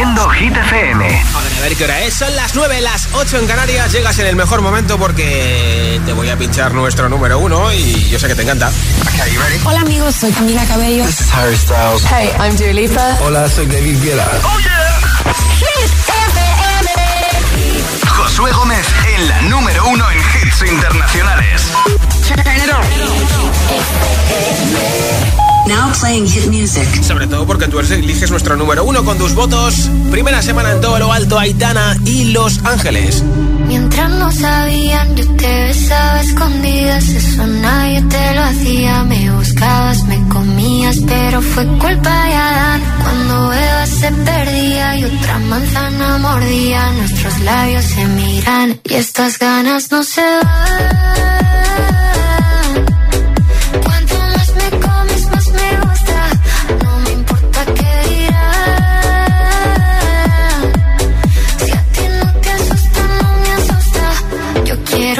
Haciendo Hit FM. A ver, a ver qué hora es. Son las 9, las 8 en Canarias. Llegas en el mejor momento porque te voy a pinchar nuestro número uno y yo sé que te encanta. Hola amigos, soy Camila Cabello. This is Harry Styles. Hey, I'm Dua Lipa. Hola, soy David Guetta. ¡Oh, yeah! Hit FM. Josué Gómez en la número uno en hits internacionales. Now playing hit music. Sobre todo porque tú eliges nuestro número uno con tus votos. Primera semana en todo lo alto, Aitana y Los Ángeles. Mientras no sabían, yo te besaba escondidas. Eso nadie te lo hacía. Me buscabas, me comías, pero fue culpa de Adán. Cuando Eva se perdía y otra manzana mordía, nuestros labios se miran y estas ganas no se van.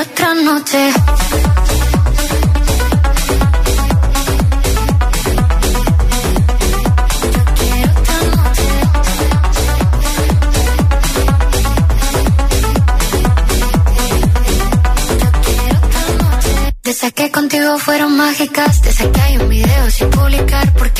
Quiero otra noche. Desde que contigo fueron mágicas, desde que hay un video sin publicar, porque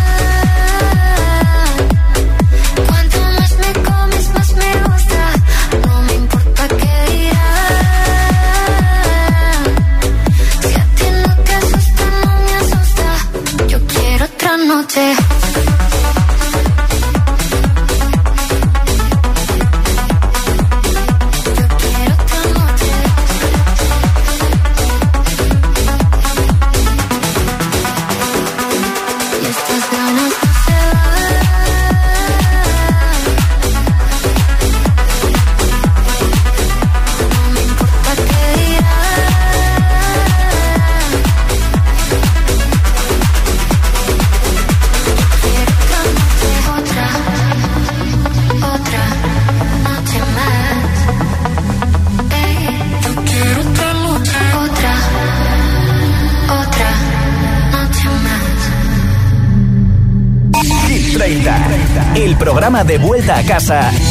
Vuelta casa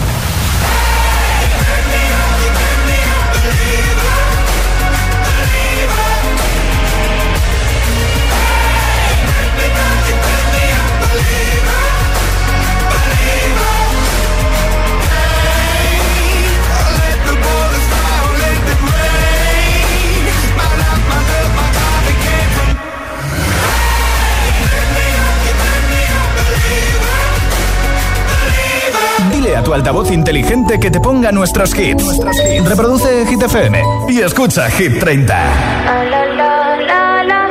Tu altavoz inteligente que te ponga nuestros hits. Reproduce Hit FM y escucha Hit 30. La la la la la,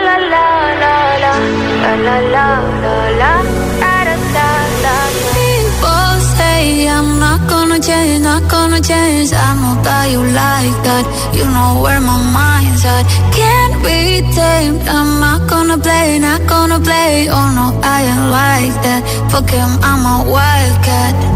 la la la la la, la la la la la, da da da da. People say I'm not gonna change, not gonna change. I know that you like that. You know where my mind's at. Can't be tamed. I'm not gonna play, not gonna play. Oh no, I ain't like that. Fuck him, I'm a wildcat.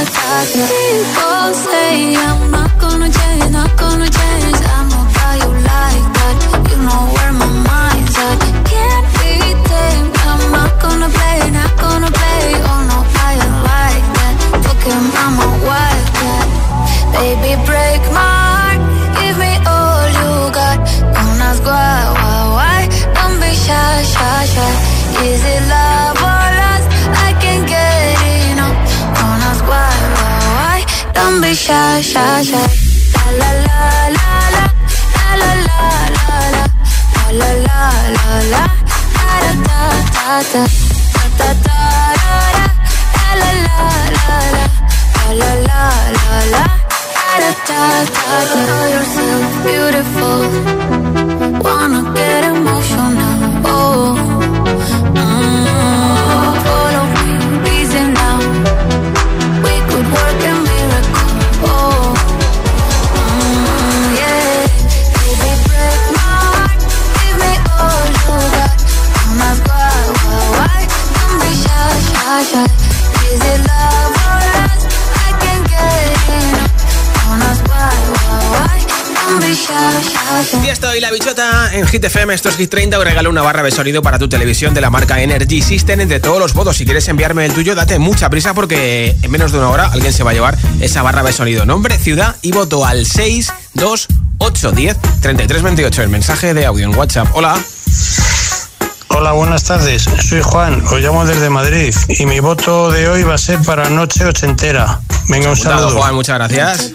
People say I'm not gonna change, not gonna change. I know you like that. You know where my mind's at. Can't be. I'm not gonna play, not gonna play. Oh no, like that. Baby, break my Be shy, shy, shy. La la la la la. La la la la la. La la la la la. Da da. Da da da da da. La la la la la. La la la la la. Da da da da. Know yourself beautiful. Wanna Tiesto y la bichota en Hit FM, esto es Hit 30, os regalo una barra de sonido para tu televisión de la marca Energy System de todos los votos. Si quieres enviarme el tuyo, date mucha prisa porque en menos de una hora alguien se va a llevar esa barra de sonido. Nombre, ciudad y voto al 62810 3328. El mensaje de audio en WhatsApp. Hola. Hola, buenas tardes. Soy Juan, os llamo desde Madrid y mi voto de hoy va a ser para Noche Ochentera. Venga, un saludo. Juan, muchas gracias.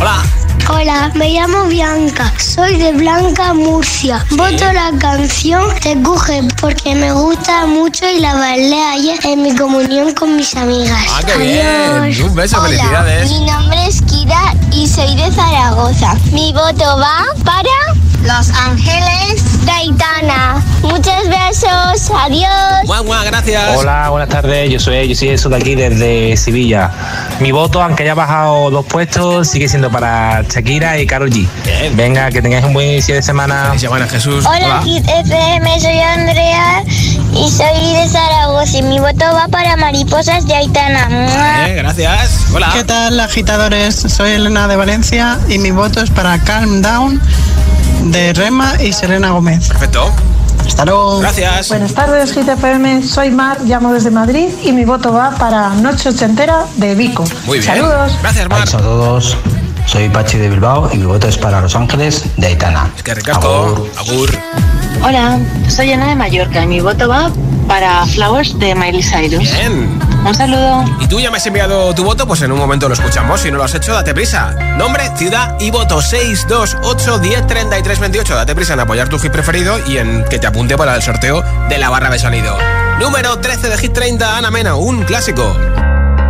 Hola. Hola, me llamo Bianca, soy de Blanca, Murcia. Voto la canción Te coge porque me gusta mucho y la bailé ayer en mi comunión con mis amigas. Ah, qué bien. Un beso, Hola, felicidades. Mi nombre es Kira y soy de Zaragoza. Mi voto va para Los Ángeles Gaitana. Muchos besos, adiós. Mua, mua, gracias. Hola, buenas tardes. Yo soy, yo soy eso de aquí desde Sevilla. Mi voto, aunque haya bajado dos puestos, sigue siendo para Shakira y Karol G. Bien. Venga, que tengáis un buen inicio de semana. Se llaman a Jesús. Hola, Kid FM, soy Andrea y soy de Zaragoza. Y mi voto va para Mariposas de Aitana. Gracias. Hola. ¿Qué tal, agitadores? Soy Elena de Valencia y mi voto es para Calm Down de Rema y Serena Gómez. Perfecto. Hasta luego. Gracias. Buenas tardes, GTFM. Soy Mar, llamo desde Madrid y mi voto va para Noche Ochentera de Vico. Muy bien. Saludos. Gracias, Mar. A todos, soy Pachi de Bilbao y mi voto es para Los Ángeles de Aitana. Es que ricasco. Agur. Hola, soy Ana de Mallorca y mi voto va para Flowers de Miley Cyrus. Bien. Un saludo. ¿Y tú ya me has enviado tu voto? Pues en un momento lo escuchamos. Si no lo has hecho, date prisa. Nombre, ciudad y voto 628 10 33 28. Date prisa en apoyar tu hit preferido y en que te apunte para el sorteo de la barra de sonido. Número 13 de Hit 30, Ana Mena, un clásico.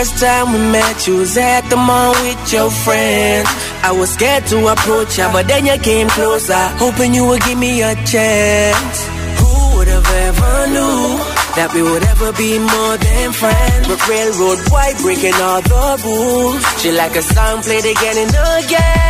First time we met? You was at the mall with your friends. I was scared to approach ya, but then you came closer, hoping you would give me a chance. Who would have ever knew that we would ever be more than friends? But railroad white breaking all the rules. She like a song played again and again.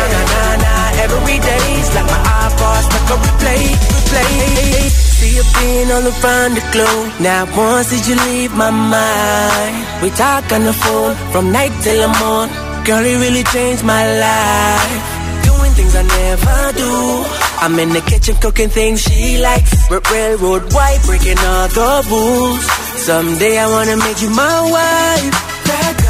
na na na na. Every day's like my iPod stuck on replay, replay. See you being all around the globe. Now once did you leave my mind? We talk on the phone from night till the morning. Girl, it really changed my life. Doing things I never do. I'm in the kitchen cooking things she likes. Railroad white, breaking all the rules. Someday I wanna make you my wife. That girl,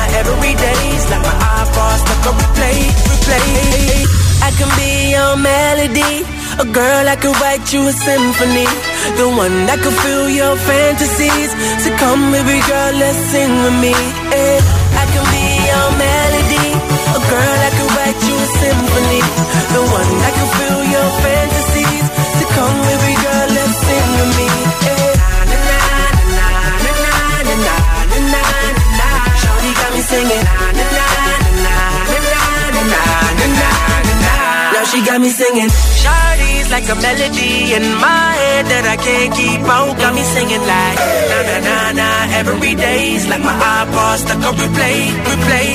Every day's like my iPod stuck on replay, replay. I can be your melody, a girl I could write you a symphony, the one that could fill your fantasies. So come, baby girl, let's sing with me. Yeah. I can be your melody, a girl I could write you a symphony, the one that could fill your fantasies. So come, baby she got me singing. Shawty's like a melody in my head that I can't keep out. Got me singing like na na na na. Every day's like my iPod stuck on replay, replay.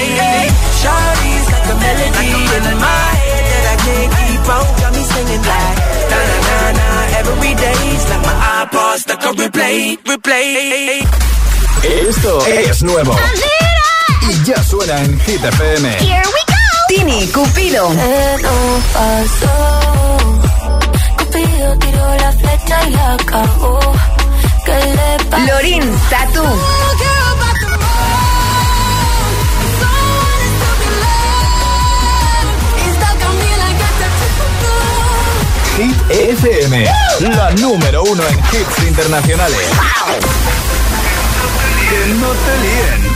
Shawty's like a melody in my head that I can't keep out. Got me singing like na na na na. Every day's like my iPod stuck on replay, replay. Esto es nuevo. Y ya suena en Hit FM. Here we go. Tini, Cupido. ¿Qué nos pasó? Cupido tiró la flecha y la acabó. ¿Qué le pasó? Lorin, Tatu. Hit FM. La número uno en hits internacionales. Que no te líen.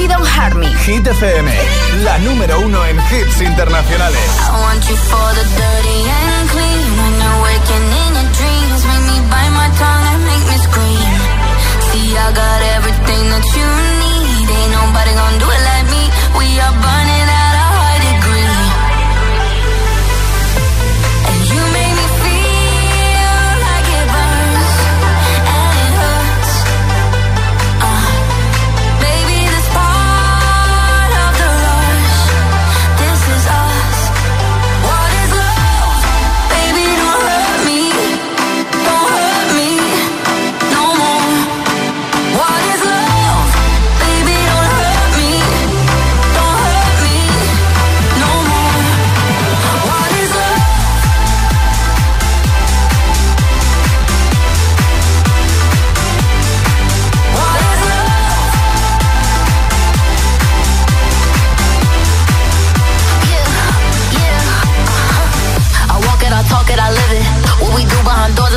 Baby Don't Hurt Me. Hit FM. La número uno en hits internacionales. I want you for the dirty and clean. When you're waking in your dreams, make me bite my tongue and make me scream. See, I got everything that you need. Ain't nobody gonna do it like me. We are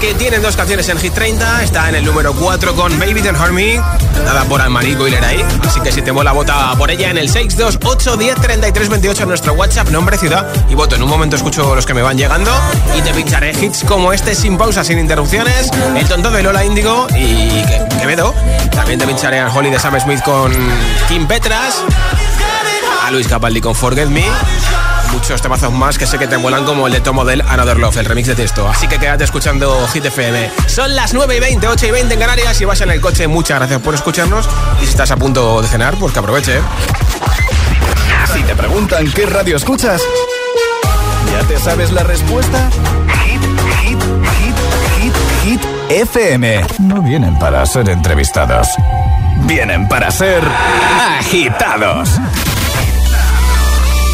que tienen dos canciones en Hit 30, está en el número 4 con Baby Don't Hurt Me, dada por Almarico y Leray. Así que si te mola, vota por ella en el 628 10 33 28 en nuestro WhatsApp, nombre, ciudad y voto. En un momento escucho los que me van llegando y te pincharé hits como este sin pausa, sin interrupciones, el tonto de Lola Índigo y que- Quevedo. También te pincharé a Holly de Sam Smith con Kim Petras, a Luis Capaldi con Forget Me muchos temazos más que sé que te vuelan como el de Tomo del Another Love, el remix de texto. Así que quédate escuchando Hit FM. Son las 9 y 20, 8 y 20 en Canarias y vas en el coche. Muchas gracias por escucharnos. Y si estás a punto de cenar, pues que aproveche. ¿eh? Si te preguntan qué radio escuchas, ¿ya te sabes la respuesta? Hit, hit, hit, hit, hit, FM. No vienen para ser entrevistados. Vienen para ser agitados.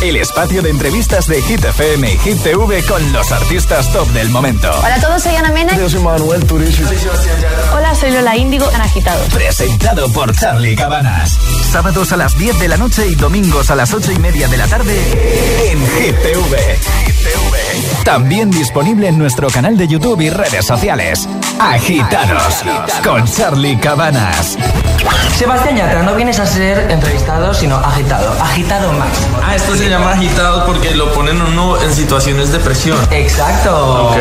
El espacio de entrevistas de Hit FM y Hit TV con los artistas top del momento. Hola a todos, soy Ana Mena. Yo soy Manuel Turizo. Hola, soy Lola Índigo en Agitados. Presentado por Charlie Cabanas. Sábados a las 10 de la noche y domingos a las 8 y media de la tarde en Hit TV. También disponible en nuestro canal de YouTube y redes sociales. Agitados con Charlie Cabanas. Sebastián Yatra, no vienes a ser entrevistado, sino agitado. Agitado máximo. Ah, esto se llama agitado porque lo ponen uno en situaciones de presión. Exacto. Ok.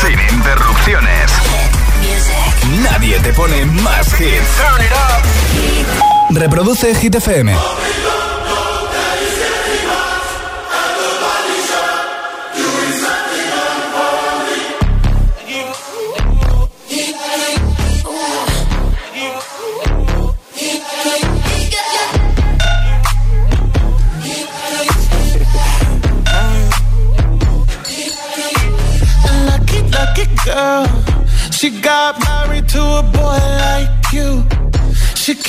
Sin interrupciones. Nadie te pone más hits. Reproduce Hit FM.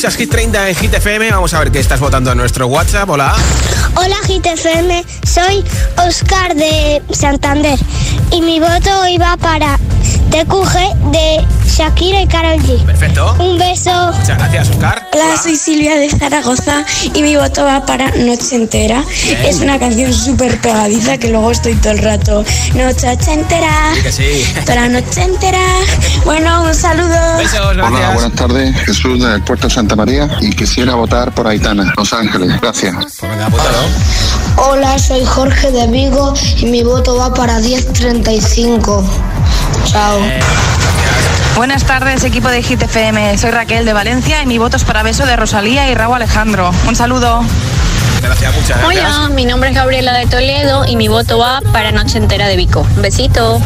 Escuchas Hit 30 en Hit FM. Vamos a ver qué estás votando en nuestro WhatsApp. Hola. Hola GTFM, soy Oscar de Santander y mi voto hoy va para TQG de Shakira y Karol G. Perfecto. Un beso. Muchas gracias, Oscar. Hola, soy Silvia de Zaragoza y mi voto va para Noche Entera. Bien. Es una canción súper pegadiza que luego estoy todo el rato. Noche entera. Sí que sí. Toda la noche entera. Bueno, un saludo. Besos, Hola, buenas tardes. Jesús del Puerto Santa María y quisiera votar por Aitana, Los Ángeles. Gracias. Pues. Hola, soy Jorge de Vigo y mi voto va para 1035. Chao. Buenas tardes, equipo de Hit FM. Soy Raquel de Valencia y mi voto es para beso de Rosalía y Raúl Alejandro. Un saludo. Gracias, muchas gracias. Hola, mi nombre es Gabriela de Toledo y mi voto va para Noche Entera de Vico. Un besito.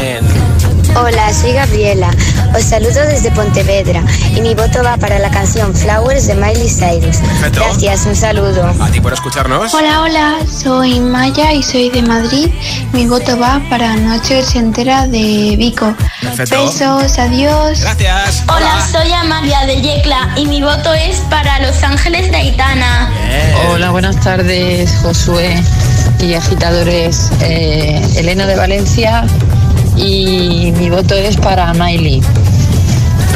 Bien. Hola, soy Gabriela. Os saludo desde Pontevedra y mi voto va para la canción Flowers de Miley Cyrus. Perfecto. Gracias, un saludo. A ti por escucharnos. Hola, hola, soy Maya y soy de Madrid. Mi voto va para Noche Entera de Vico. Perfecto. Besos, adiós. Gracias. Hola, soy Amalia de Yecla y mi voto es para Los Ángeles de Aitana. Hola, buenas tardes, Josué y agitadores. Eh, Elena de Valencia y mi voto es para Miley.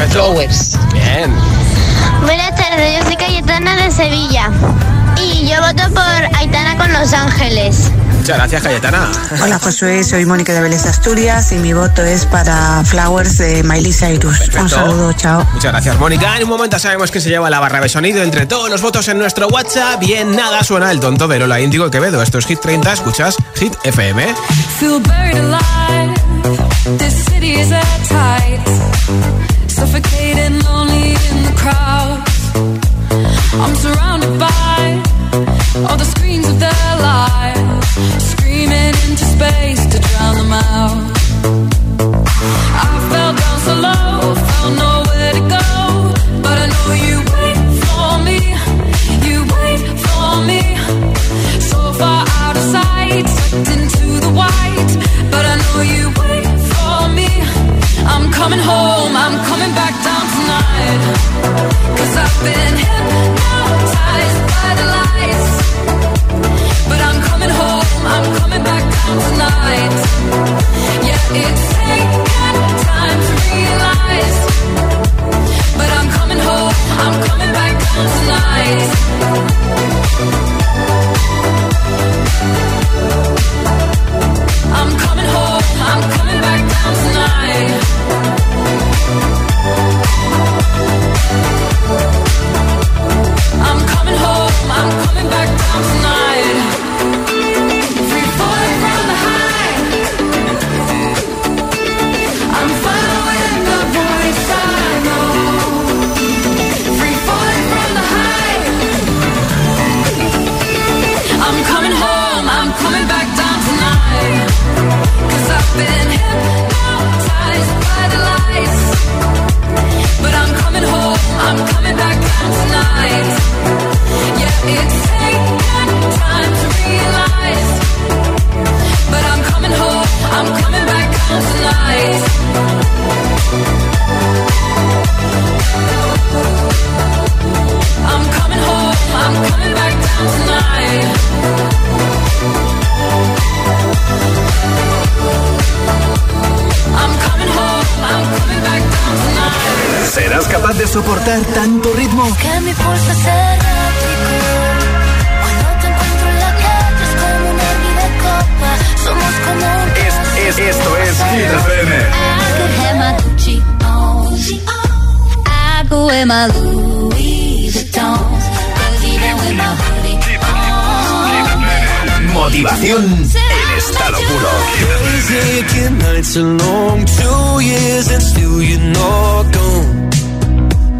Flowers. Bien. Buenas tardes, yo soy Cayetana de Sevilla y yo voto por Aitana con Los Ángeles. Muchas gracias, Cayetana. Hola Josué, soy Mónica de Vélez Asturias y mi voto es para Flowers de Miley Cyrus. Perfecto. Un saludo, chao. Muchas gracias, Mónica. En un momento sabemos que se lleva la barra de sonido entre todos los votos en nuestro WhatsApp. Bien, nada, suena el tonto de Lola Índigo Quevedo. Esto es Hit 30, escuchas Hit FM. Feel soportar tanto ritmo? Que mi pulso es. Cuando te encuentro en la calle es como una vida copa. Somos como un Es, esto es Hit FM. I could have my Gucci on. I could wear my Louis Vuittons. 'Cause even with my hoodie on. Motivación en estado puro.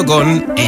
y Quevedo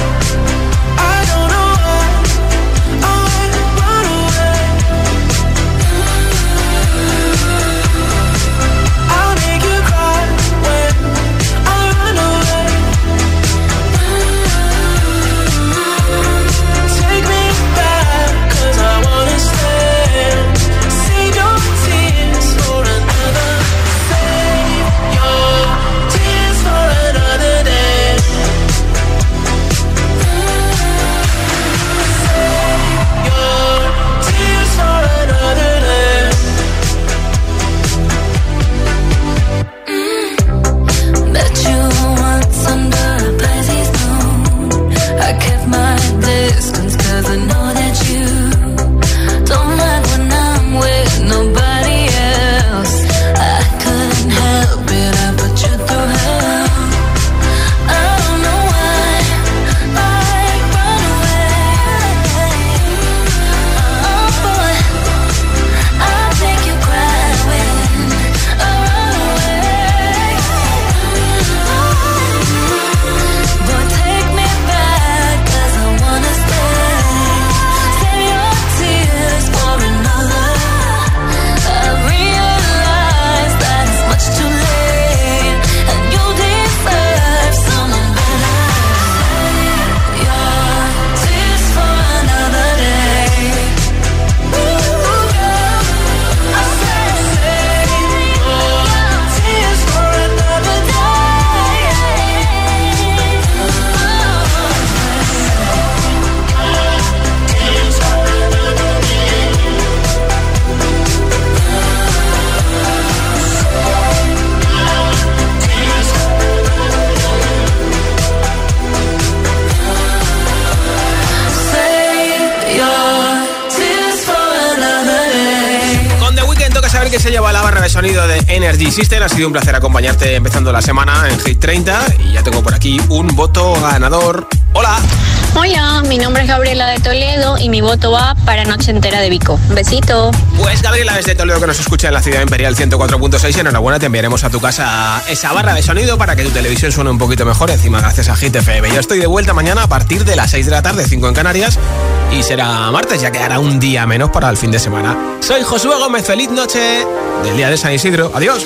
Ha sido un placer acompañarte empezando la semana en Hit 30 y ya tengo por aquí un voto ganador. Hola. Hola, mi nombre es Gabriela de Toledo y mi voto va para Noche Entera de Vico. Besito. Pues Gabriela desde Toledo que nos escucha en la ciudad imperial 104.6. Enhorabuena, te enviaremos a tu casa esa barra de sonido para que tu televisión suene un poquito mejor. Encima, gracias a Hit. Yo estoy de vuelta mañana a partir de las 6 de la tarde, 5 en Canarias. Y será martes, ya quedará un día menos para el fin de semana. Soy Josué Gómez. Feliz noche del día de San Isidro. Adiós.